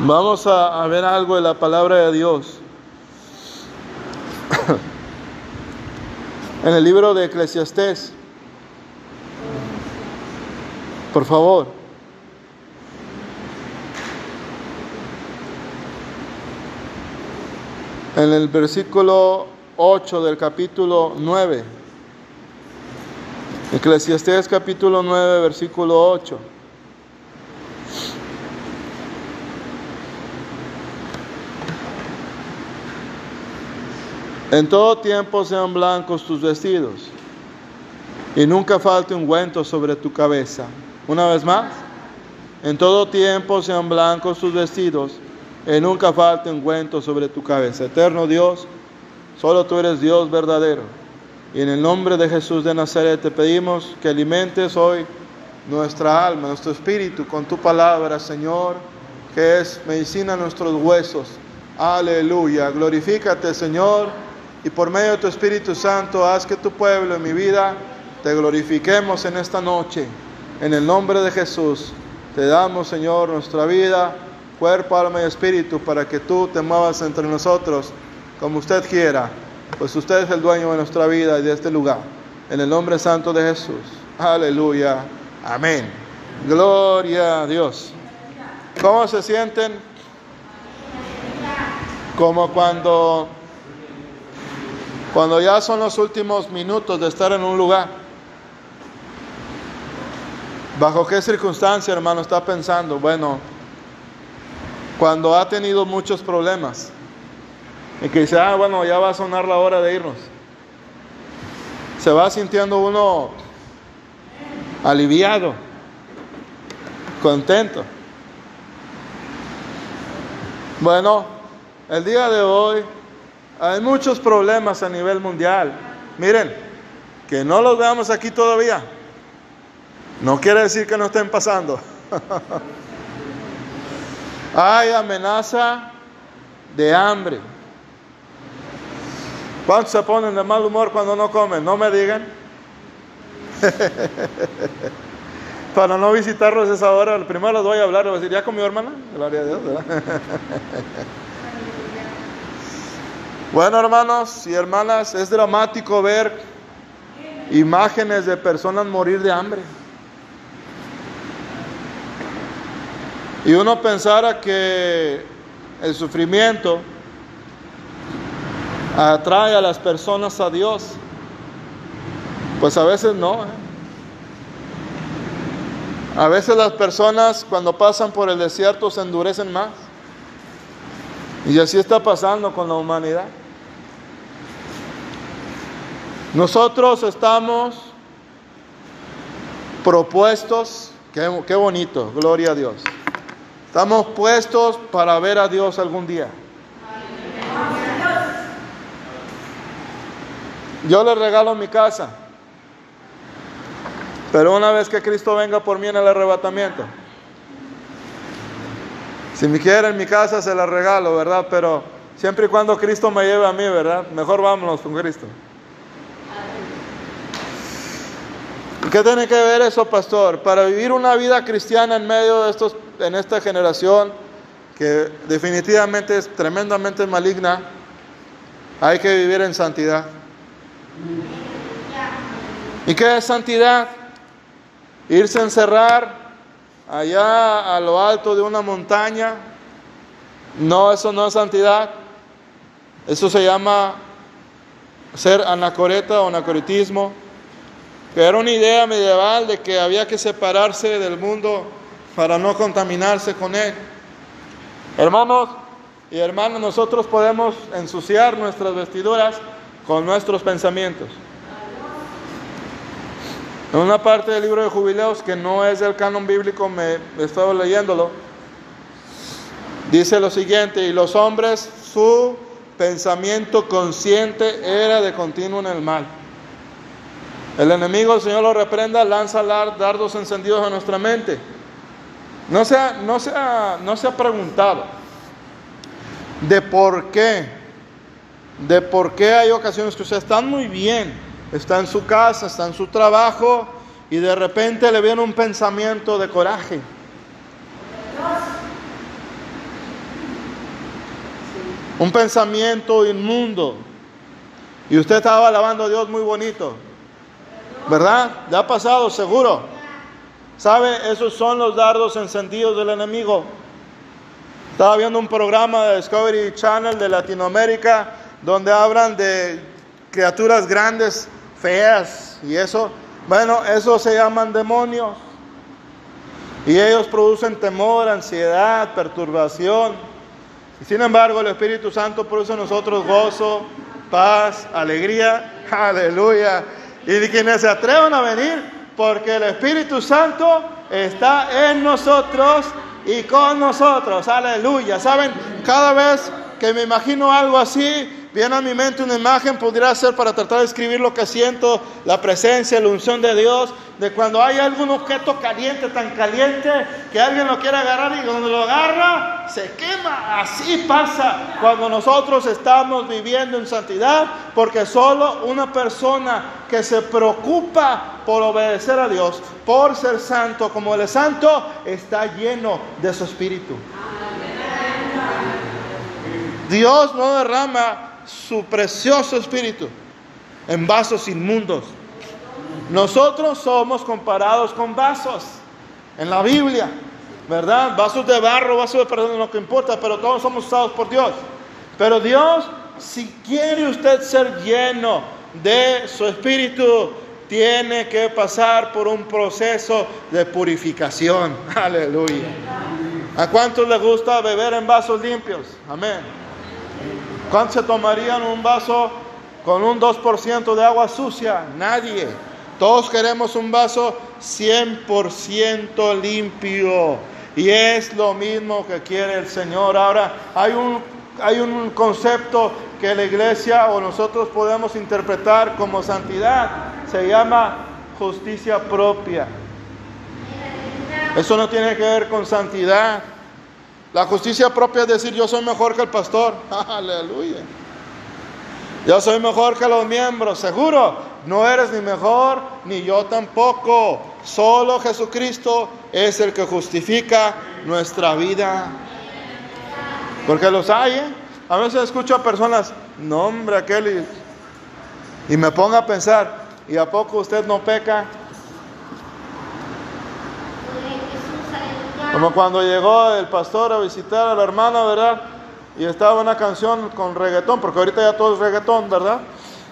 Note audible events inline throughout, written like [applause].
Vamos a, ver algo de la palabra de Dios. [coughs] en el libro de Eclesiastés. Por favor. En el versículo 8 del capítulo 9. Eclesiastés capítulo 9, versículo 8. En todo tiempo sean blancos tus vestidos y nunca falte ungüento sobre tu cabeza. Una vez más, en todo tiempo sean blancos tus vestidos y nunca falte ungüento sobre tu cabeza. Eterno Dios, solo tú eres Dios verdadero. Y en el nombre de Jesús de Nazaret te pedimos que alimentes hoy nuestra alma, nuestro espíritu con tu palabra, Señor, que es medicina a nuestros huesos. Aleluya. Glorifícate, Señor, y por medio de tu Espíritu Santo haz que tu pueblo en mi vida te glorifiquemos en esta noche. En el nombre de Jesús te damos, Señor, nuestra vida, cuerpo, alma y espíritu para que tú te muevas entre nosotros como usted quiera pues usted es el dueño de nuestra vida y de este lugar. En el nombre santo de Jesús. Aleluya. Amén. Gloria a Dios. ¿Cómo se sienten? Como cuando cuando ya son los últimos minutos de estar en un lugar. ¿Bajo qué circunstancia, hermano, está pensando? Bueno, cuando ha tenido muchos problemas y que dice, ah, bueno, ya va a sonar la hora de irnos. Se va sintiendo uno aliviado, contento. Bueno, el día de hoy hay muchos problemas a nivel mundial. Miren, que no los veamos aquí todavía. No quiere decir que no estén pasando. [laughs] hay amenaza de hambre. ¿Cuántos se ponen de mal humor cuando no comen? No me digan. [laughs] Para no visitarlos esa hora, primero les voy a hablar, les voy a decir, ¿ya comió hermana? Gloria a Dios, [laughs] bueno, hermanos y hermanas, es dramático ver imágenes de personas morir de hambre. Y uno pensara que el sufrimiento atrae a las personas a Dios. Pues a veces no. ¿eh? A veces las personas cuando pasan por el desierto se endurecen más. Y así está pasando con la humanidad. Nosotros estamos propuestos, qué, bonito, gloria a Dios. Estamos puestos para ver a Dios algún día. Yo le regalo mi casa. Pero una vez que Cristo venga por mí en el arrebatamiento, si me quieren mi casa se la regalo, ¿verdad? Pero siempre y cuando Cristo me lleve a mí, ¿verdad? Mejor vámonos con Cristo. ¿Qué tiene que ver eso, pastor? Para vivir una vida cristiana en medio de estos, en esta generación que definitivamente es tremendamente maligna, hay que vivir en santidad. ¿Y qué es santidad? Irse a encerrar allá a lo alto de una montaña. No, eso no es santidad. Eso se llama ser anacoreta o anacoritismo, que era una idea medieval de que había que separarse del mundo para no contaminarse con él. Hermanos y hermanas, nosotros podemos ensuciar nuestras vestiduras con nuestros pensamientos. En una parte del libro de jubileos que no es del canon bíblico, me he estado leyéndolo, dice lo siguiente, y los hombres, su pensamiento consciente era de continuo en el mal. El enemigo, el Señor lo reprenda, lanza dardos encendidos a nuestra mente. No se, se no ha preguntado de por qué de por qué hay ocasiones que usted está muy bien, está en su casa, está en su trabajo y de repente le viene un pensamiento de coraje. un pensamiento inmundo. Y usted estaba alabando a Dios muy bonito. ¿Verdad? Ya ha pasado, seguro. ¿Sabe? Esos son los dardos encendidos del enemigo. Estaba viendo un programa de Discovery Channel de Latinoamérica donde hablan de criaturas grandes, feas y eso. Bueno, eso se llaman demonios. Y ellos producen temor, ansiedad, perturbación. Y sin embargo, el Espíritu Santo produce en nosotros gozo, paz, alegría. [laughs] Aleluya. Y quienes se atrevan a venir, porque el Espíritu Santo está en nosotros y con nosotros. Aleluya. ¿Saben? Cada vez que me imagino algo así, Viene a mi mente una imagen, podría ser para tratar de escribir lo que siento, la presencia, la unción de Dios, de cuando hay algún objeto caliente, tan caliente, que alguien lo quiere agarrar y cuando lo agarra, se quema. Así pasa cuando nosotros estamos viviendo en santidad, porque solo una persona que se preocupa por obedecer a Dios, por ser santo como Él es santo, está lleno de su espíritu. Dios no derrama su precioso espíritu en vasos inmundos. Nosotros somos comparados con vasos en la Biblia, ¿verdad? Vasos de barro, vasos de perdón, no que importa, pero todos somos usados por Dios. Pero Dios, si quiere usted ser lleno de su espíritu, tiene que pasar por un proceso de purificación. [laughs] Aleluya. ¿A cuántos les gusta beber en vasos limpios? Amén. ¿Cuántos se tomarían un vaso con un 2% de agua sucia? Nadie. Todos queremos un vaso 100% limpio. Y es lo mismo que quiere el Señor. Ahora, hay un, hay un concepto que la iglesia o nosotros podemos interpretar como santidad. Se llama justicia propia. Eso no tiene que ver con santidad. La justicia propia es decir, yo soy mejor que el pastor. [laughs] Aleluya. Yo soy mejor que los miembros, seguro. No eres ni mejor, ni yo tampoco. Solo Jesucristo es el que justifica nuestra vida. Porque los hay, ¿eh? A veces escucho a personas, no hombre, aquel, y, y me pongo a pensar, ¿y a poco usted no peca? Como cuando llegó el pastor a visitar a la hermana, ¿verdad? Y estaba una canción con reggaetón, porque ahorita ya todo es reggaetón, ¿verdad?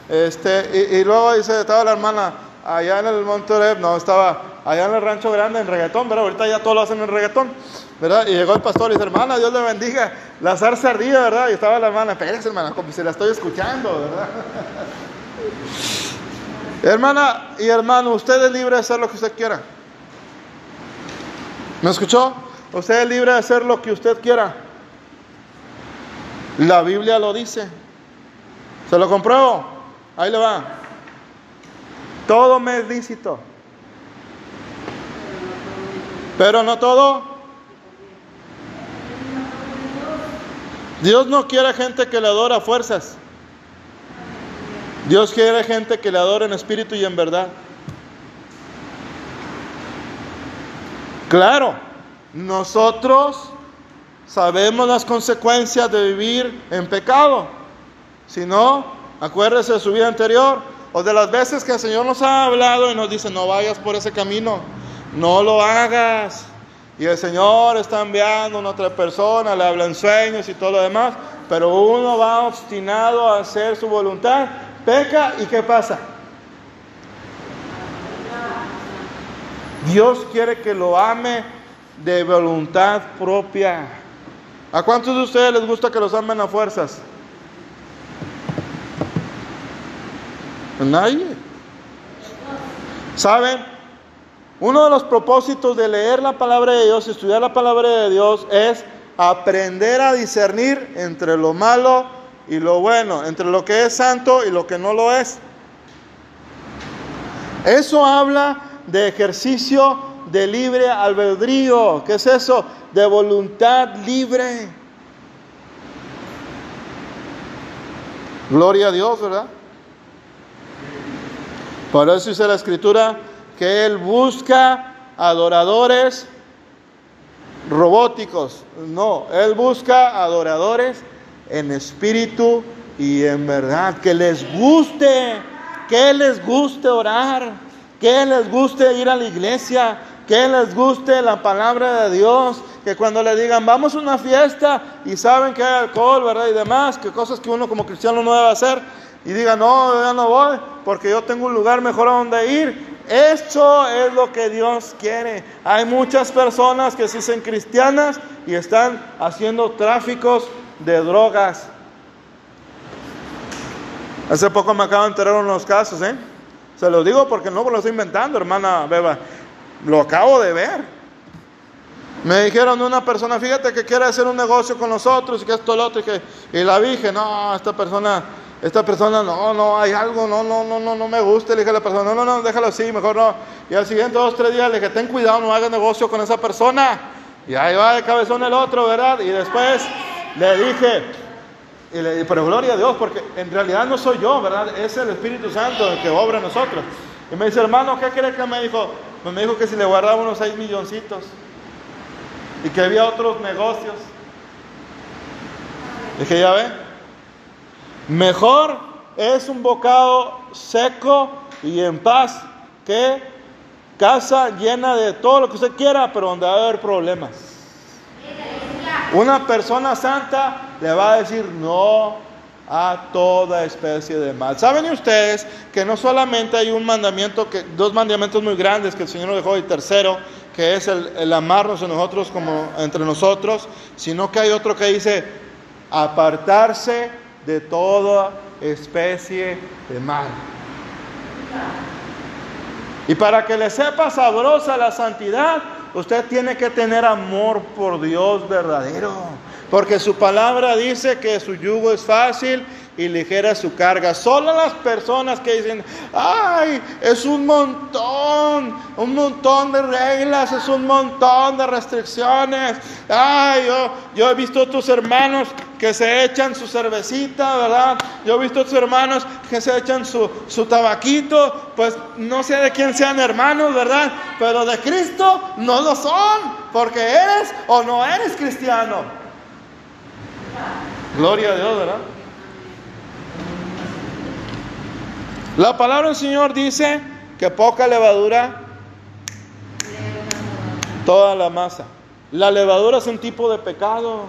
Este, y, luego dice, estaba la hermana allá en el Monterrey, no, estaba allá en el rancho grande en reggaetón, ¿verdad? Ahorita ya todo lo hacen en reggaetón, ¿verdad? Y llegó el pastor y dice, hermana, Dios le bendiga, la zarza ardía, ¿verdad? Y estaba la hermana, espérese, hermana, como si la estoy escuchando, ¿verdad? [laughs] hermana y hermano, usted es libre de hacer lo que usted quiera. ¿Me escuchó? Usted es libre de hacer lo que usted quiera. La Biblia lo dice. ¿Se lo compruebo? Ahí le va. Todo me es lícito. Pero no todo. Dios no quiere gente que le adora a fuerzas. Dios quiere gente que le adore en espíritu y en verdad. Claro, nosotros sabemos las consecuencias de vivir en pecado. Si no, acuérdese de su vida anterior o de las veces que el Señor nos ha hablado y nos dice, no vayas por ese camino, no lo hagas. Y el Señor está enviando a otra persona, le habla en sueños y todo lo demás, pero uno va obstinado a hacer su voluntad, peca y ¿qué pasa? Dios quiere que lo ame de voluntad propia. ¿A cuántos de ustedes les gusta que los amen a fuerzas? Nadie. ¿Saben? Uno de los propósitos de leer la palabra de Dios, estudiar la palabra de Dios, es aprender a discernir entre lo malo y lo bueno, entre lo que es santo y lo que no lo es. Eso habla de ejercicio de libre albedrío. ¿Qué es eso? De voluntad libre. Gloria a Dios, ¿verdad? Por eso dice la escritura que Él busca adoradores robóticos. No, Él busca adoradores en espíritu y en verdad. Que les guste, que les guste orar, que les guste ir a la iglesia, que les guste la palabra de Dios, que cuando le digan vamos a una fiesta y saben que hay alcohol, ¿verdad? Y demás, que cosas que uno como cristiano no debe hacer, y diga no, ya no voy, porque yo tengo un lugar mejor a donde ir. Esto es lo que Dios quiere. Hay muchas personas que se dicen cristianas y están haciendo tráficos de drogas. Hace poco me acaban de enterar unos casos, ¿eh? Se los digo porque no lo estoy inventando, hermana Beba. Lo acabo de ver. Me dijeron una persona, fíjate que quiere hacer un negocio con nosotros y que esto, lo otro, y que y la dije, no, esta persona, esta persona, no, no, hay algo, no, no, no, no, no me gusta. Le dije a la persona, no, no, no, déjalo así, mejor no. Y al siguiente dos, tres días le dije, ten cuidado, no hagas negocio con esa persona. Y ahí va de cabezón el otro, ¿verdad? Y después le dije, pero gloria a Dios, porque en realidad no soy yo, ¿verdad? Es el Espíritu Santo el que obra en nosotros. Y me dice, hermano, ¿qué crees que me dijo? Me dijo que si le guardaba unos seis milloncitos y que había otros negocios. Dije, ya ve, mejor es un bocado seco y en paz que casa llena de todo lo que usted quiera, pero donde va a haber problemas. Una persona santa le va a decir no a toda especie de mal. ¿Saben ustedes que no solamente hay un mandamiento, que, dos mandamientos muy grandes que el Señor nos dejó y tercero, que es el, el amarnos a nosotros como entre nosotros, sino que hay otro que dice apartarse de toda especie de mal. Y para que le sepa sabrosa la santidad, usted tiene que tener amor por Dios verdadero. Porque su palabra dice que su yugo es fácil y ligera su carga. Solo las personas que dicen, ay, es un montón, un montón de reglas, es un montón de restricciones. Ay, yo, yo he visto a tus hermanos que se echan su cervecita, ¿verdad? Yo he visto a tus hermanos que se echan su, su tabaquito, pues no sé de quién sean hermanos, ¿verdad? Pero de Cristo no lo son, porque eres o no eres cristiano. Gloria a Dios, ¿verdad? La palabra del Señor dice que poca levadura, toda la masa. La levadura es un tipo de pecado.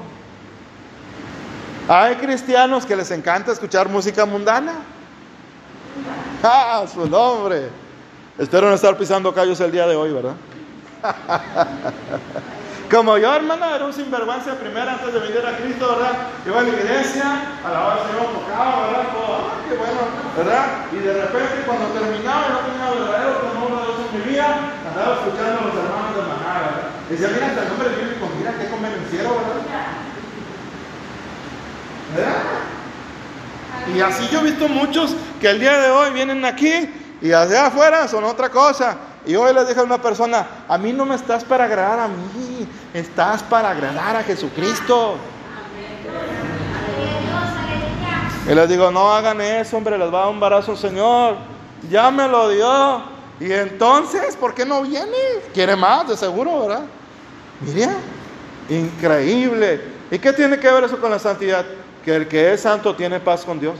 Hay cristianos que les encanta escuchar música mundana. [laughs] ¡Ah, su nombre! Espero no estar pisando callos el día de hoy, ¿verdad? [laughs] Como yo, hermano, era un sinvergüenza primero antes de venir a Cristo, ¿verdad? Iba a la iglesia, a la hora del Señor tocaba, ¿verdad? Todo, ah, qué bueno, ¿verdad? Y de repente, cuando terminaba no tenía verdadero temor de Dios en mi vida, andaba escuchando a los hermanos de Maná, ¿verdad? Decía, mira, hasta el nombre bíblico, mira qué convenenciero, ¿verdad? ¿Verdad? Y así yo he visto muchos que el día de hoy vienen aquí y allá afuera son otra cosa. Y hoy le dije a una persona, a mí no me estás para agradar a mí, estás para agradar a Jesucristo. Y les digo, no hagan eso, hombre, les va a dar un embarazo Señor. Ya me lo dio. Y entonces, ¿por qué no viene? Quiere más, de seguro, ¿verdad? Mire, increíble. ¿Y qué tiene que ver eso con la santidad? Que el que es santo tiene paz con Dios.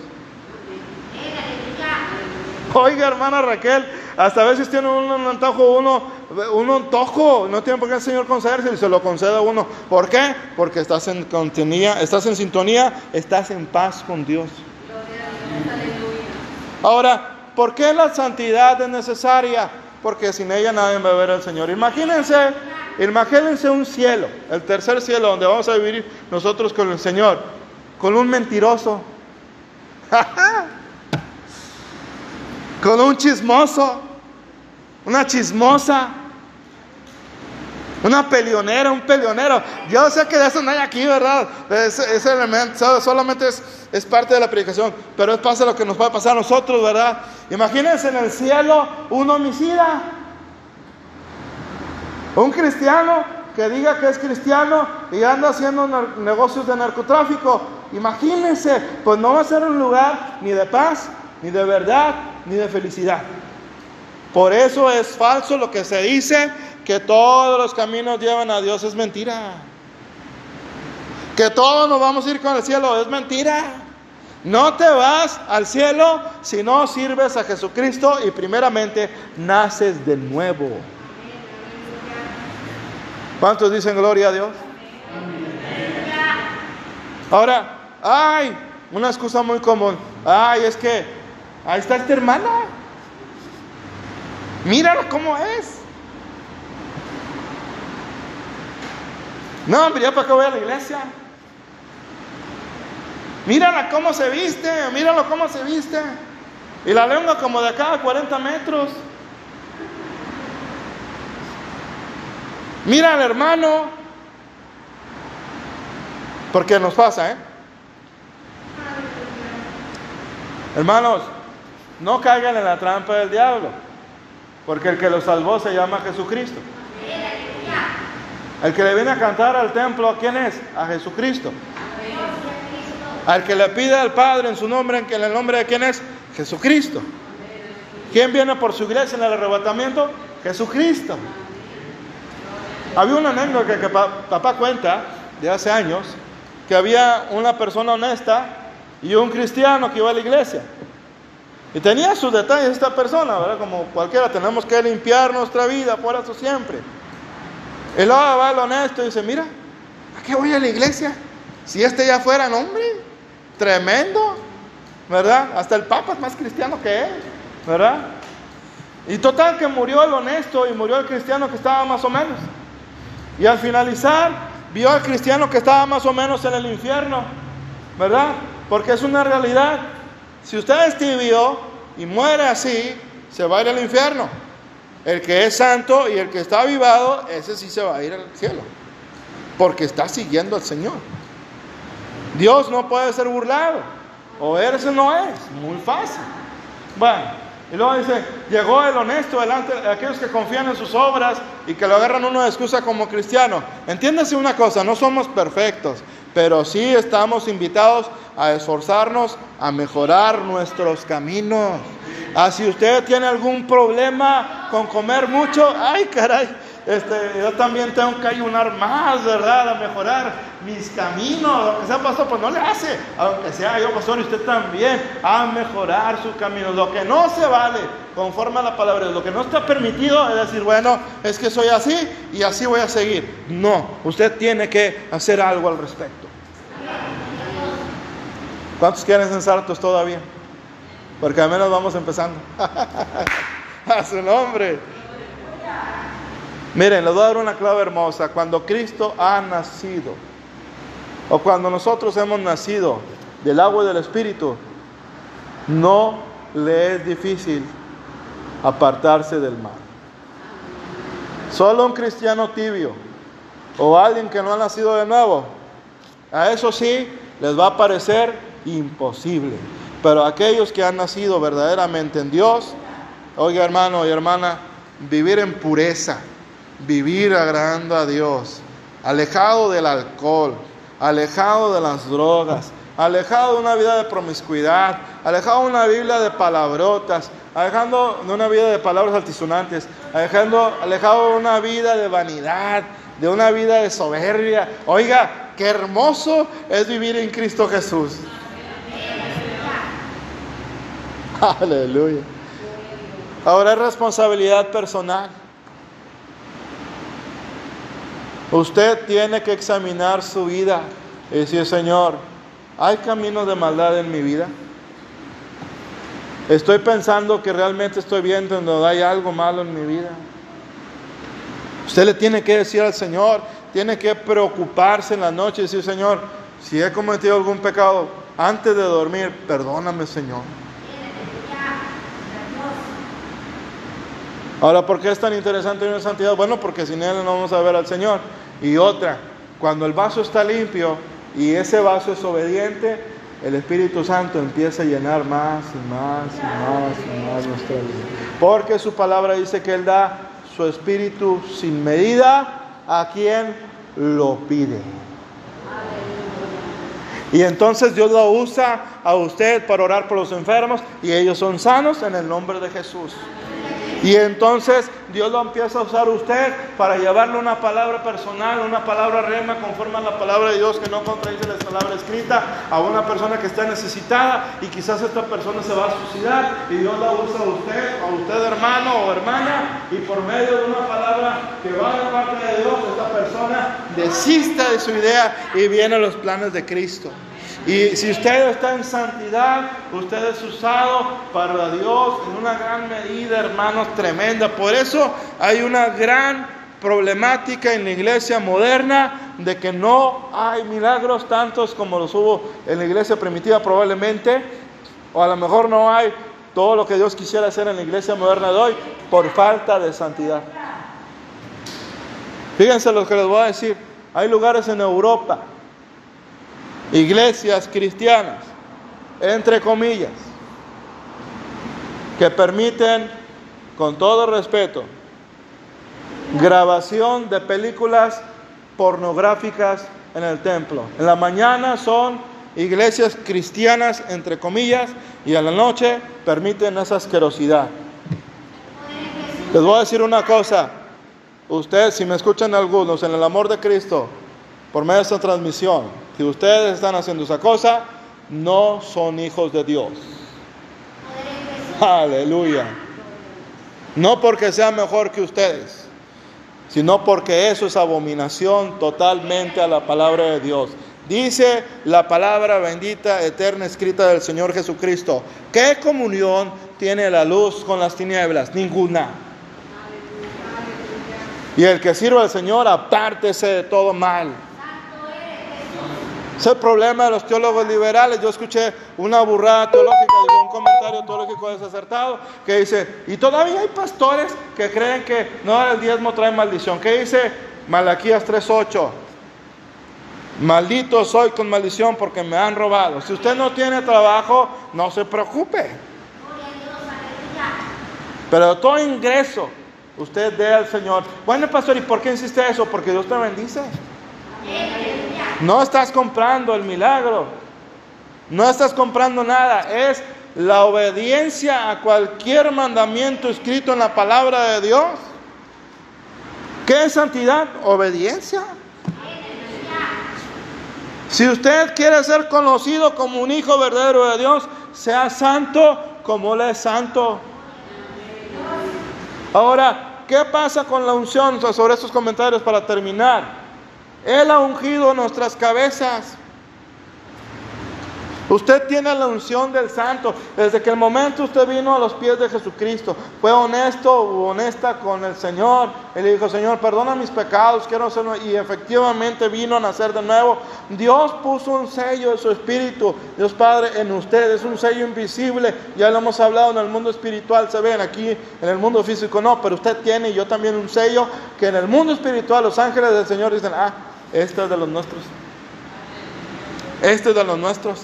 Oiga, hermana Raquel, hasta a veces tiene un, antojo uno, un antojo, no tiene por qué el Señor concederse y se lo concede a uno. ¿Por qué? Porque estás en, sintonía, estás en sintonía, estás en paz con Dios. Ahora, ¿por qué la santidad es necesaria? Porque sin ella nadie va a ver al Señor. Imagínense, imagínense un cielo, el tercer cielo donde vamos a vivir nosotros con el Señor, con un mentiroso. [laughs] con un chismoso, una chismosa, una peleonera, un peleonero. Yo sé que de eso no hay aquí, ¿verdad? Ese, elemento solamente es, parte de la predicación, pero es pasa lo que nos puede pasar a nosotros, ¿verdad? Imagínense en el cielo un homicida, un cristiano que diga que es cristiano y anda haciendo negocios de narcotráfico. Imagínense, pues no va a ser un lugar ni de paz, ni de verdad, ni de felicidad. Por eso es falso lo que se dice que todos los caminos llevan a Dios, es mentira. Que todos nos vamos a ir con el cielo. Es mentira. No te vas al cielo si no sirves a Jesucristo y primeramente naces de nuevo. ¿Cuántos dicen gloria a Dios? Ahora, ay, una excusa muy común. Ay, es que ahí está esta hermana. Mírala cómo es. No, hombre, ya para qué voy a la iglesia. Mírala cómo se viste, míralo cómo se viste. Y la lengua como de acá a 40 metros. Mira al hermano. Porque nos pasa, ¿eh? Hermanos, no caigan en la trampa del diablo. Porque el que los salvó se llama Jesucristo. El que le viene a cantar al templo, ¿quién es? A Jesucristo. Al que le pide al Padre en su nombre, en el nombre de quién es? Jesucristo. ¿Quién viene por su iglesia en el arrebatamiento? Jesucristo. Había una anécdota que papá cuenta de hace años, que había una persona honesta y un cristiano que iba a la iglesia. Y tenía sus detalles esta persona, ¿verdad? Como cualquiera, tenemos que limpiar nuestra vida, por eso siempre. Y luego va el honesto y dice, mira, ¿a qué voy a la iglesia? Si este ya fuera hombre, tremendo, ¿verdad? Hasta el Papa es más cristiano que él, ¿verdad? Y total que murió el honesto y murió el cristiano que estaba más o menos. Y al finalizar, vio al cristiano que estaba más o menos en el infierno, ¿verdad? Porque es una realidad. Si usted es tibio y muere así, se va a ir al infierno. El que es santo y el que está avivado, ese sí se va a ir al cielo. Porque está siguiendo al Señor. Dios no puede ser burlado. O eres no es. Muy fácil. Bueno. Y luego dice, llegó el honesto delante de aquellos que confían en sus obras y que lo agarran uno de excusa como cristiano. Entiéndase una cosa, no somos perfectos, pero sí estamos invitados a esforzarnos a mejorar nuestros caminos. Ah, si usted tiene algún problema con comer mucho, ay caray, este, yo también tengo que ayunar más, ¿verdad? A mejorar mis caminos. Lo que sea pastor, pues no le hace. Aunque sea yo pastor y usted también, a mejorar su camino. Lo que no se vale, conforme a la palabra, lo que no está permitido es decir, bueno, es que soy así y así voy a seguir. No, usted tiene que hacer algo al respecto. ¿Cuántos quieren ser saltos todavía? Porque al menos vamos empezando. [laughs] a su nombre. Miren, les voy a dar una clave hermosa. Cuando Cristo ha nacido, o cuando nosotros hemos nacido del agua y del Espíritu, no le es difícil apartarse del mal. Solo un cristiano tibio o alguien que no ha nacido de nuevo, a eso sí les va a parecer imposible. Pero aquellos que han nacido verdaderamente en Dios, oiga hermano y hermana, vivir en pureza, vivir agradando a Dios, alejado del alcohol, alejado de las drogas, alejado de una vida de promiscuidad, alejado de una Biblia de palabrotas, alejado de una vida de palabras altisonantes, alejando, alejado de una vida de vanidad, de una vida de soberbia. Oiga, qué hermoso es vivir en Cristo Jesús. Aleluya. Ahora es responsabilidad personal. Usted tiene que examinar su vida y decir, Señor, ¿hay caminos de maldad en mi vida? Estoy pensando que realmente estoy viendo donde hay algo malo en mi vida. Usted le tiene que decir al Señor, tiene que preocuparse en la noche y decir, Señor, si he cometido algún pecado antes de dormir, perdóname, Señor. Ahora, ¿por qué es tan interesante vivir en santidad? Bueno, porque sin Él no vamos a ver al Señor. Y otra, cuando el vaso está limpio y ese vaso es obediente, el Espíritu Santo empieza a llenar más y más y más y más nuestra vida. Porque su palabra dice que Él da su Espíritu sin medida a quien lo pide. Y entonces Dios lo usa a usted para orar por los enfermos y ellos son sanos en el nombre de Jesús. Y entonces Dios lo empieza a usar usted para llevarle una palabra personal, una palabra rema conforme a la palabra de Dios que no contradice la palabra escrita a una persona que está necesitada y quizás esta persona se va a suicidar y Dios la usa a usted, a usted hermano o hermana y por medio de una palabra que va de parte de Dios, esta persona desista de su idea y viene a los planes de Cristo. Y si usted está en santidad, usted es usado para Dios en una gran medida, hermanos, tremenda. Por eso hay una gran problemática en la iglesia moderna de que no hay milagros tantos como los hubo en la iglesia primitiva probablemente, o a lo mejor no hay todo lo que Dios quisiera hacer en la iglesia moderna de hoy por falta de santidad. Fíjense lo que les voy a decir. Hay lugares en Europa iglesias cristianas, entre comillas, que permiten, con todo respeto, grabación de películas pornográficas en el templo. En la mañana son iglesias cristianas, entre comillas, y en la noche permiten esa asquerosidad. Les voy a decir una cosa, ustedes, si me escuchan algunos, en el amor de Cristo, por medio de esta transmisión, si ustedes están haciendo esa cosa, no son hijos de Dios. Aleluya. No porque sea mejor que ustedes, sino porque eso es abominación totalmente a la palabra de Dios. Dice la palabra bendita, eterna, escrita del Señor Jesucristo. ¿Qué comunión tiene la luz con las tinieblas? Ninguna. Y el que sirva al Señor, apártese de todo mal. Es el problema de los teólogos liberales. Yo escuché una burrada teológica, un comentario teológico desacertado que dice, y todavía hay pastores que creen que no el diezmo trae maldición. ¿Qué dice Malaquías 3.8? Maldito soy con maldición porque me han robado. Si usted no tiene trabajo, no se preocupe. Pero todo ingreso, usted dé al Señor. Bueno, pastor, ¿y por qué insiste eso? Porque Dios te bendice. No estás comprando el milagro. No estás comprando nada. Es la obediencia a cualquier mandamiento escrito en la palabra de Dios. ¿Qué es santidad? Obediencia. Si usted quiere ser conocido como un hijo verdadero de Dios, sea santo como Él es santo. Ahora, ¿qué pasa con la unción? Sobre estos comentarios para terminar. Él ha ungido nuestras cabezas. Usted tiene la unción del santo. Desde que el momento usted vino a los pies de Jesucristo, fue honesto o honesta con el Señor. Él dijo, Señor, perdona mis pecados, quiero ser... Y efectivamente vino a nacer de nuevo. Dios puso un sello de su espíritu, Dios Padre, en usted. Es un sello invisible. Ya lo hemos hablado en el mundo espiritual, se ven aquí, en el mundo físico no, pero usted tiene y yo también un sello que en el mundo espiritual los ángeles del Señor dicen, ah, este es de los nuestros. Este es de los nuestros.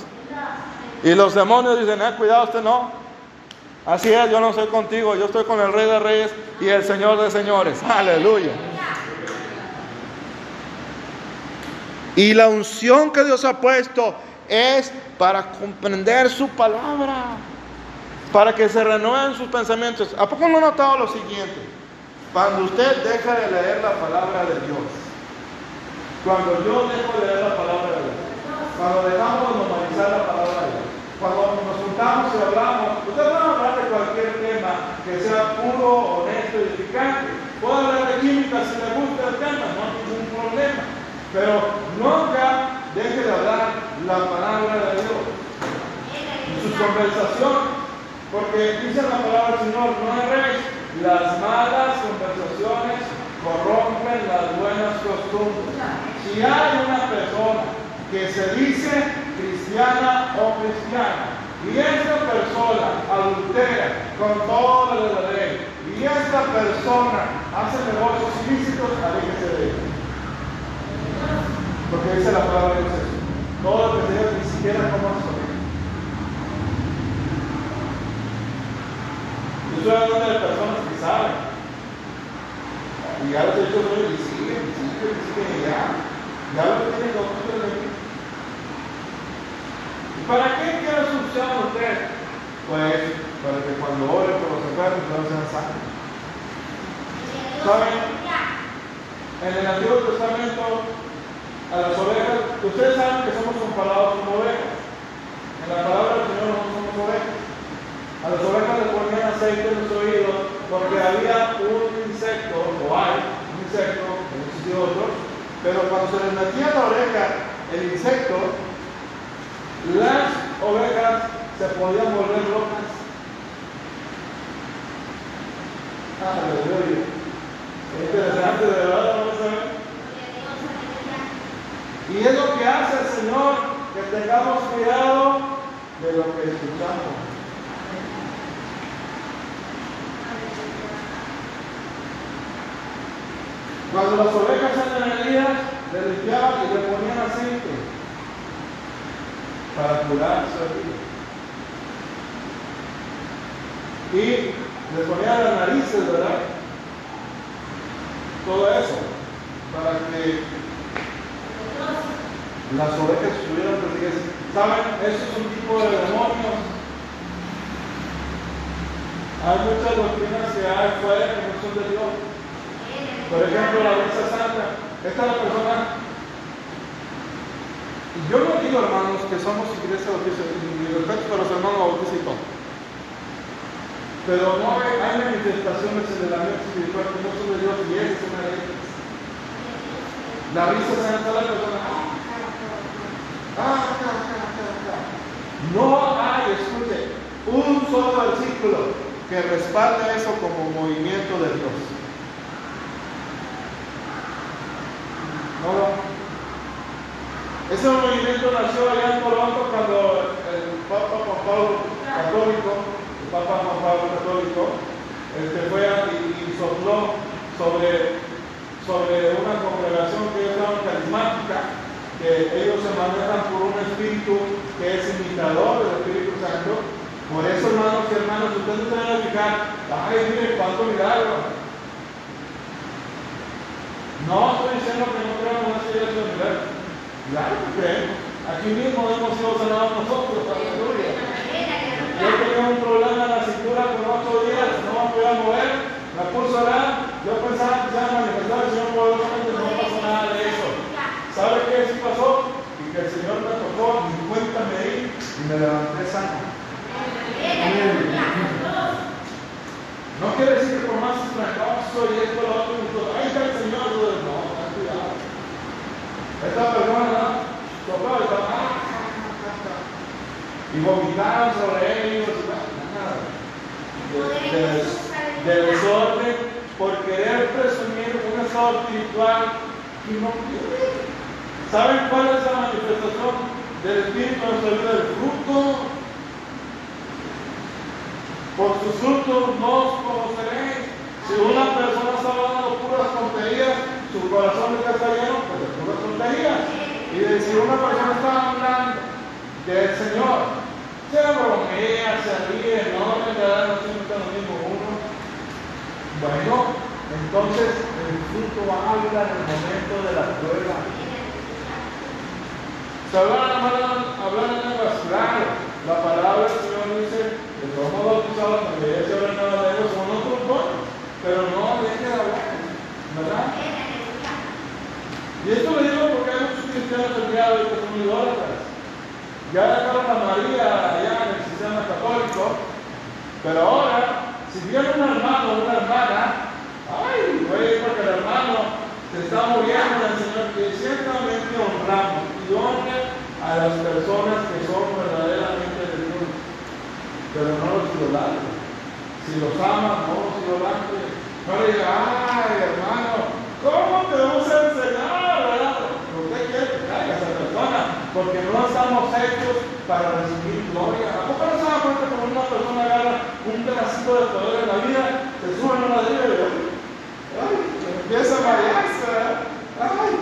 Y los demonios dicen, eh, cuidado, usted no. Así es, yo no soy contigo, yo estoy con el Rey de Reyes y el Señor de Señores. [laughs] Aleluya. Y la unción que Dios ha puesto es para comprender su palabra, para que se renueven sus pensamientos. ¿A poco no ha notado lo siguiente? Cuando usted deja de leer la palabra de Dios, cuando yo dejo de leer la palabra de Dios, cuando dejamos de normalizar la palabra de Dios, cuando nos juntamos y hablamos, ustedes van hablar de cualquier tema que sea puro, honesto, edificante. Puedo hablar de química si le gusta el tema, no hay ningún problema. Pero nunca deje de hablar la palabra de Dios. En sus conversaciones, porque dice la palabra del Señor, no erréis, las malas conversaciones corrompen las buenas costumbres. Si hay una persona que se dice cristiana o cristiana y esta persona adultera con toda la ley y esta persona hace negocios ilícitos, aléjese de ella. Porque dice la palabra de Dios todo lo que se ni siquiera sobre Yo estoy hablando de personas que saben y ya los hechos no y siguen, siguen, siguen, ya. Ya lo tienen de ¿Y para qué quiere solucionar usted? Pues para que cuando ore por los enfermos no sean sanos. ¿Saben? En el Antiguo Testamento, a las ovejas, ustedes saben que somos comparados como ovejas. En la palabra del Señor no somos ovejas. A las ovejas les ponían aceite en los oídos porque había un insecto, o hay un insecto, no existen otros, pero cuando se les metía la oreja el insecto, las ovejas se podían volver locas. Aleluya. Es interesante, de verdad, vamos a ver. Y es lo que hace el Señor, que tengamos cuidado de lo que escuchamos. Cuando las ovejas le limpiaban y le ponían aceite para curar su herida. Y le ponían las narices, ¿verdad? Todo eso, para que las ovejas estuvieran protegidas. ¿Saben? Eso es un tipo de demonios. Hay muchas doctrinas que hay fuera que no son de Dios. Por ejemplo, la misa santa. Esta es la persona. Yo no digo, hermanos, que somos iglesia bautista, mi respeto para los hermanos bautistas y todo. Pero no hay, manifestaciones en el ambiente espiritual que no son de Dios y es una de ellas. La risa santa la persona. Ah, acá, acá. No hay, escuche, un solo versículo que respalde eso como movimiento de Dios. No. Ese movimiento nació allá en Toronto cuando el Papa Juan Pablo Católico, el Papa Juan Pablo Católico, este, fue y, y sopló sobre, sobre una congregación que ellos llaman carismática, que ellos se manejan por un espíritu que es imitador del Espíritu Santo. Por eso, hermanos y hermanas, ustedes se van a fijar, ay, mire cuánto milagro. No estoy diciendo que no creamos en ese iglesia universal. Claro que creemos. Aquí mismo hemos sido sanados nosotros, aleluya. Yo tenía un problema en la cintura por ocho días, no me podía mover, me puse a orar. Yo pensaba que se iba a manifestar el Señor poderosamente, no pasó nada de eso. ¿Sabe qué sí pasó? Y que el Señor me tocó, ni cuenta me di y me levanté sano. No quiere decir que por más fracaso y esto, lo otro, y todo, ahí está el Señor, no, no, cuidado. Esta persona tocó ah, y vomitaron sobre ellos, nada. De, de- de desorden por querer presumir un estado espiritual y no quiere. ¿Saben cuál es la manifestación del Espíritu en? El fruto. Por sus frutos no os conoceréis. Si una persona está hablando puras tonterías, su corazón está lleno pues, de puras tonterías. Y de si una persona está hablando del Señor, se bromea, se ríe, no le da siempre lo mismo uno. Bueno, entonces el fruto habla en el momento de la prueba. Se habla hablar en lenguas, claro. La palabra que somos bautizados la iglesia de nada de ellos, son otros dones, pero no deje de hablar, ¿verdad? Y esto lo digo porque hay muchos cristianos el hoy que son idólatras. Ya dejaron a María allá en el sistema católico, pero ahora, si viene un hermano o una hermana, ay, güey, porque el hermano se está muriendo del Señor, que ciertamente honramos y honra a las personas que son verdaderamente pero no los idolatres. Si los amas, no los idolatres. No le diga, ay, hermano, ¿cómo te el Señor? ¿verdad? Usted quiere que caiga porque no estamos hechos para recibir gloria. ¿A poco no se da cuenta cuando una persona agarra un pedacito de poder en la vida, se sube en una vida ay, empieza a marearse. Ay,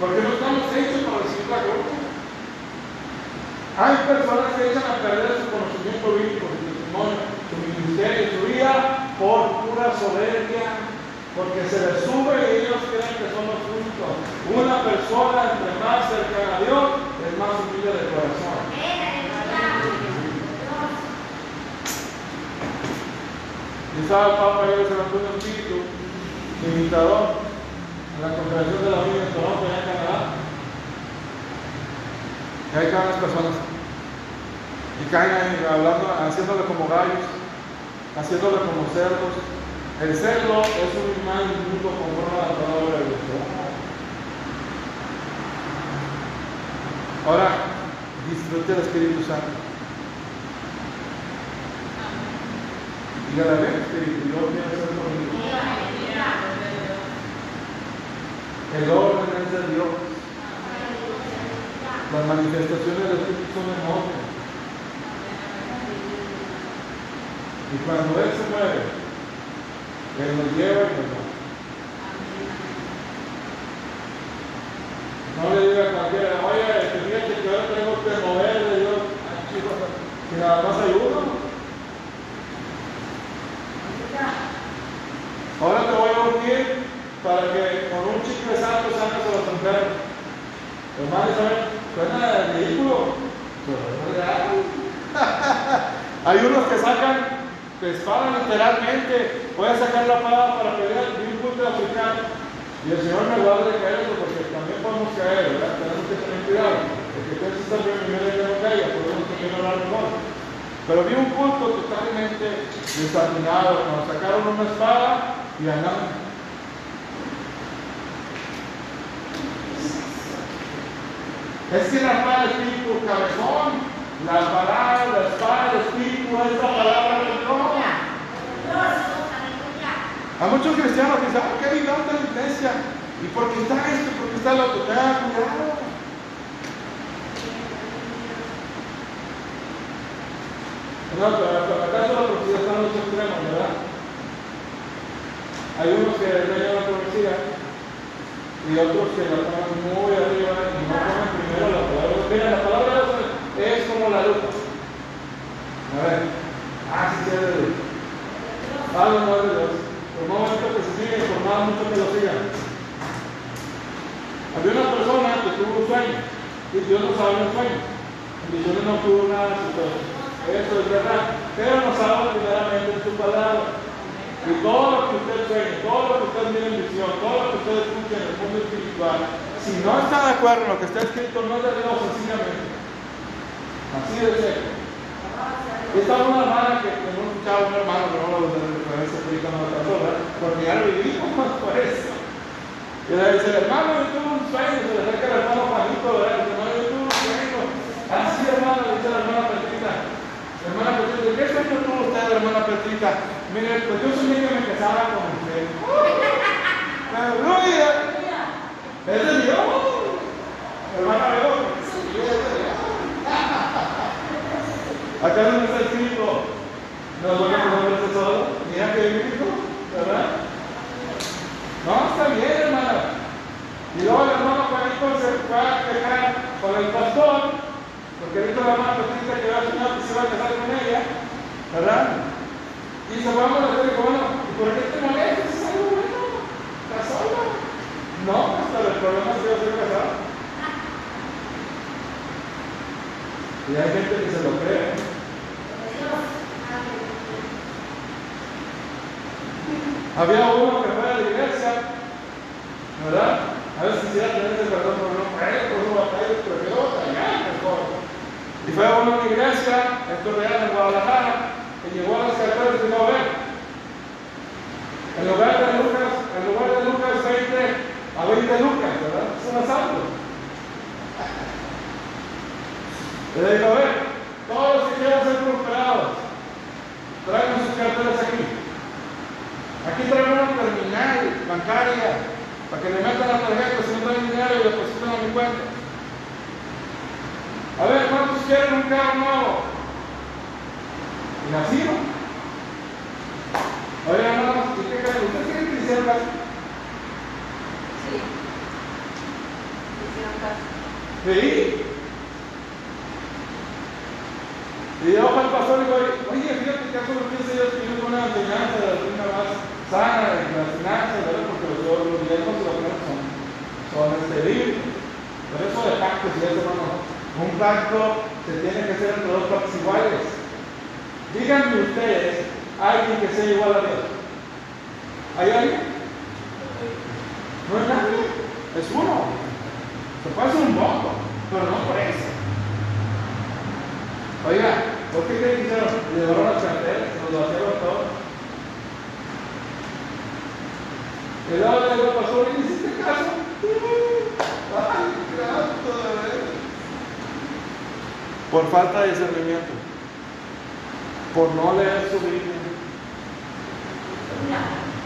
porque no estamos hechos para recibir la gloria. Hay personas que echan a perder su conocimiento bíblico, su testimonio, su ministerio, su vida por pura soberbia, porque se les sube y ellos creen que son los únicos. Una persona entre más cercana a Dios es más humilde de corazón. Y estaba Papa ayer se levantó un espíritu imitador en la Confederación de la Vida en Toronto, allá en Canadá. Y ahí caen las personas. Y caen hablando, haciéndole como gallos, haciéndole como cerdos. El cerdo es un animal inmundo conforme a la palabra de Dios. Ahora, disfrute el Espíritu Santo. Dígale, ven, Espíritu, Dios quiere ser conmigo. El orden es de Dios. Las manifestaciones del Espíritu son en orden. Y cuando Él se mueve, Él nos lleva y nos va. No le diga a cualquiera, oye, este, fíjate que ahora tengo que mover de Dios. Si nada más hay uno. Ahora te voy a unir para que con un chicle santo saques a los enfermos. Hermano, ¿saben? Suena de es real. Hay unos que sacan espada literalmente. Voy sacar la espada para pelear un culto africano. Y el Señor me guarde de caer porque también podemos caer, ¿verdad? Tenemos que tener cuidado. Porque entonces está primero que no caiga, podemos también hablar mejor. Pero vi un culto totalmente desatinado. Nos sacaron una espada y andaban. Es que la del espíritu, cabezón, la palabra, la espada espíritu, es la palabra de Dios. A muchos cristianos que dicen, oh, qué vida la iglesia. ¿Y por qué está esto? ¿Por qué está lo otro? Ah, cuidado. No, pero acaso la profecía está en los extremos, ¿verdad? Hay unos que reñan la profecía y otros que la ponen muy arriba y no Mira, la palabra de es como la luz. A ver, ah, sí, sí, de. Algo no es de Dios. Por un momento que se sigue informado mucho que lo sigan. Había una persona que tuvo un sueño y Dios no sabe el sueño. Dios no tuvo nada de eso es verdad. Pero nos habla primeramente en su palabra. Y todo lo que usted sueñe, todo lo que usted mire en visión, todo lo que usted escuche en el mundo espiritual, si no está de acuerdo en lo que está escrito, no es de sencillamente. Así de ser. Estaba una hermana que, no escuchaba un hermano, que no lo referencia explica no la porque ya lo vivimos [laughs] por eso. Y le dice, hermano, yo tuve un sueño, se le acerca el hermano Juanito, ¿verdad? Dice, hermano, yo tuve un sueño. Así, hermano, dice la hermana Petrita. Hermana Petrita, ¿qué sueño tuvo usted, hermana Petrita? Mire, pues yo soñé que me casaba con usted. ¡Aleluya! Es de Dios. Hermana Veo, es de Dios. Acá no está escrito, no voy a poner este solo, mira que bíblico, ¿verdad? No, está bien, hermana. Y luego el hermano Juanito se fue a quejar con el pastor, porque dijo la hermana Patricia que había soñado que se iba a casar con ella, ¿verdad? Y se fue a molestar y dijo, bueno, ¿y por qué te molestas? Es algo bueno, estás sola. No, hasta el problema es que yo soy casado. Y hay gente que se lo cree. ¿eh? Había uno que fue a la iglesia, ¿verdad? A ver si quisiera tener ese perdón por no caer, por no batallar, prefiero callar mejor. Y fue a una iglesia en Torreal, en Guadalajara, y llegó a las carteras y dijo, a ver, en lugar de Lucas, en lugar de Lucas 20, a 20 Lucas, ¿verdad? Es un asalto. Le dijo, a ver, todos los que quieran ser prosperados, traigan sus carteras aquí. Aquí traigo una terminal bancaria para que le metan la tarjeta si no traen dinero y depositan a mi cuenta. A ver, ¿cuántos quieren un carro nuevo? Y así, ¿no? Oiga, hermanos, ¿y qué creen? ¿Ustedes quieren que hicieran caso? Sí. Hicieron caso. Sí. Y yo al pastor y digo, oye, fíjate que hace unos 15 días que yo con una enseñanza de la sana de las finanzas, ¿verdad? Porque los, los y los son, son este, Por eso de pactos y eso, hermano. Un pacto se tiene que hacer entre dos partes iguales. Díganme ustedes, alguien que sea igual a Dios. ¿Hay alguien? No es nadie, es uno. Se puede hacer un voto, pero no por eso. Oiga, ¿por qué creen que hicieron? Le llevaron las carteras, los vaciaron todo. Y luego le digo al pastor, ¿y hiciste caso? Ay. Por falta de discernimiento. Por no leer su Biblia.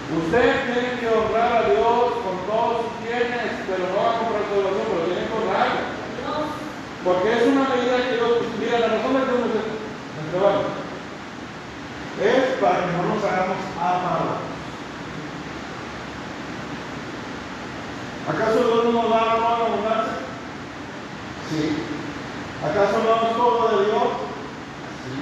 Usted tiene que honrar a Dios con todos sus bienes, pero no va a comprar todo lo pero tiene que honrarlo. Porque es una medida que Dios, pues, mira, la razón de que uno es para que no nos hagamos amados. ¿Acaso Dios no nos da la mano abundancia? Sí. ¿Acaso no es todo de Dios? Sí.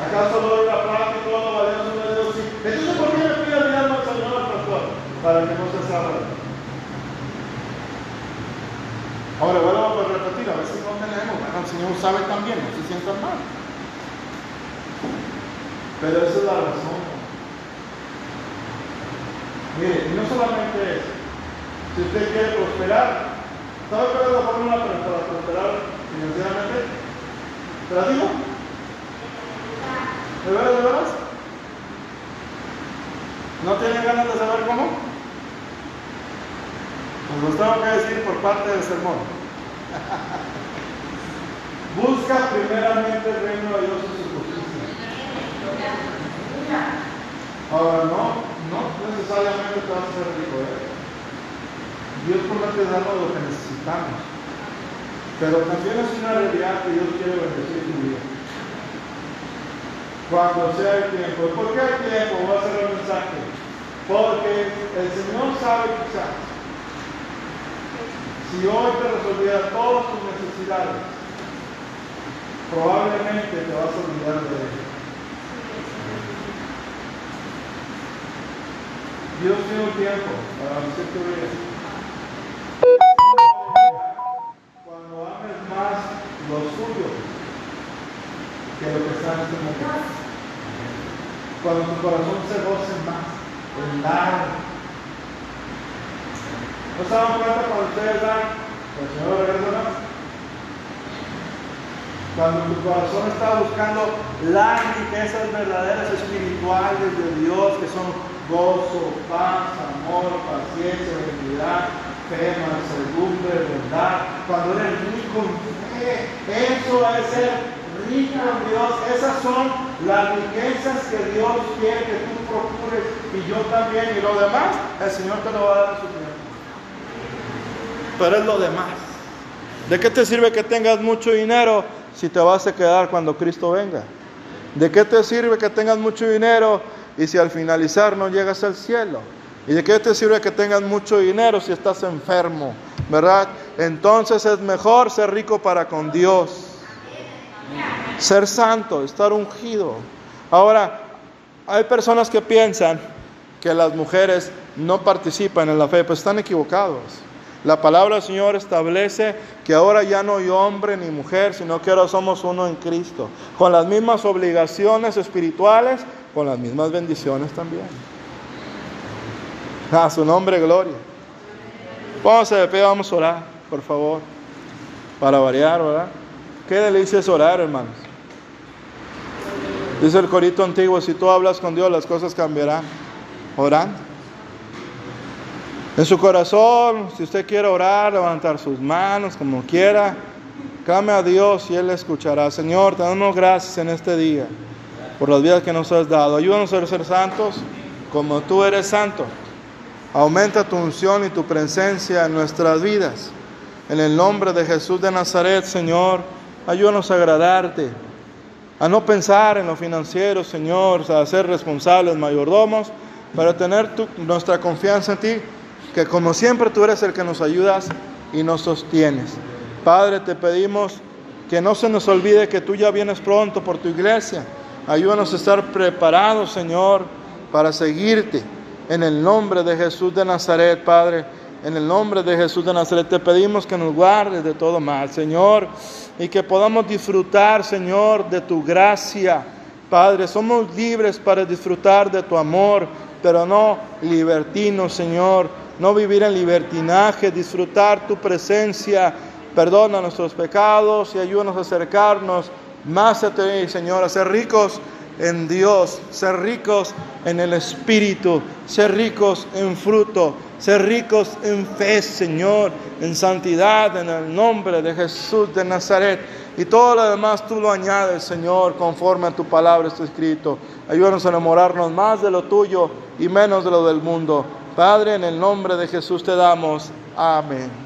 ¿Acaso no es la plata y todo lo valioso de Dios? Sí. Entonces, ¿por qué le pide el diablo al Señor al pastor? Para que no se salga. Ahora, vuelvo a repetir, a veces no tenemos, bueno, el Señor sabe también, no se sientan mal. Pero esa es la razón. Mire, no solamente eso. Si usted quiere prosperar, ¿sabe cuál es la fórmula para, prosperar financieramente? ¿Te la digo? ¿De veras, de veras? ¿No tienen ganas de saber cómo? Pues los tengo que decir por parte del sermón. [laughs] Busca primeramente el reino de Dios. Ahora, no, no necesariamente te vas a ser rico, ¿eh? Dios promete darnos lo que necesitamos. Pero también es una realidad que Dios quiere bendecir tu vida. Cuando sea el tiempo. ¿Por qué el tiempo? Voy a hacer el mensaje. Porque el Señor sabe quizás. Si hoy te resolviera todas tus necesidades, probablemente te vas a olvidar de él. Dios tiene un tiempo para vida. Cuando ames más lo suyo que lo que en este momento. Cuando tu corazón se goce más en dar. ¿No se dan cuenta cuando ustedes dan? El Señor regresa más. Cuando tu corazón está buscando las riquezas verdaderas espirituales de Dios, que son gozo, paz, amor, paciencia, benignidad, fe, mansedumbre, verdad, cuando eres rico fe, eso es ser rico en Dios, esas son las riquezas que Dios quiere que tú procures y yo también y lo demás, el Señor te lo va a dar en su tiempo. Pero es lo demás. ¿De qué te sirve que tengas mucho dinero si te vas a quedar cuando Cristo venga? ¿De qué te sirve que tengas mucho dinero y si al finalizar no llegas al cielo? ¿Y de qué te sirve que tengas mucho dinero si estás enfermo? ¿Verdad? Entonces es mejor ser rico para con Dios. Ser santo, estar ungido. Ahora, hay personas que piensan que las mujeres no participan en la fe, pues están equivocados. La palabra del Señor establece que ahora ya no hay hombre ni mujer, sino que ahora somos uno en Cristo, con las mismas obligaciones espirituales, con las mismas bendiciones también. A su nombre, gloria. A de vamos a orar, por favor. Para variar, ¿verdad? Qué delicia es orar, hermanos. Dice el corito antiguo, si tú hablas con Dios, las cosas cambiarán. Orando. En su corazón, si usted quiere orar, levantar sus manos, como quiera, clame a Dios y Él le escuchará. Señor, te damos gracias en este día por las vidas que nos has dado. Ayúdanos a ser santos como tú eres santo. Aumenta tu unción y tu presencia en nuestras vidas. En el nombre de Jesús de Nazaret, Señor, ayúdanos a agradarte, a no pensar en lo financiero, Señor, a ser responsables, mayordomos, para tener nuestra confianza en ti, que como siempre tú eres el que nos ayudas y nos sostienes. Padre, te pedimos que no se nos olvide que tú ya vienes pronto por tu iglesia. Ayúdanos a estar preparados, Señor, para seguirte. En el nombre de Jesús de Nazaret, Padre, en el nombre de Jesús de Nazaret te pedimos que nos guardes de todo mal, Señor, y que podamos disfrutar, Señor, de tu gracia. Padre, somos libres para disfrutar de tu amor, pero no libertinos, Señor, no vivir en libertinaje, disfrutar tu presencia. Perdona nuestros pecados y ayúdanos a acercarnos más a ti, Señor, a ser ricos en Dios, ser ricos en el Espíritu, ser ricos en fruto, ser ricos en fe, Señor, en santidad, en el nombre de Jesús de Nazaret. Y todo lo demás tú lo añades, Señor, conforme a tu palabra está escrito. Ayúdanos a enamorarnos más de lo tuyo y menos de lo del mundo. Padre, en el nombre de Jesús te damos. Amén.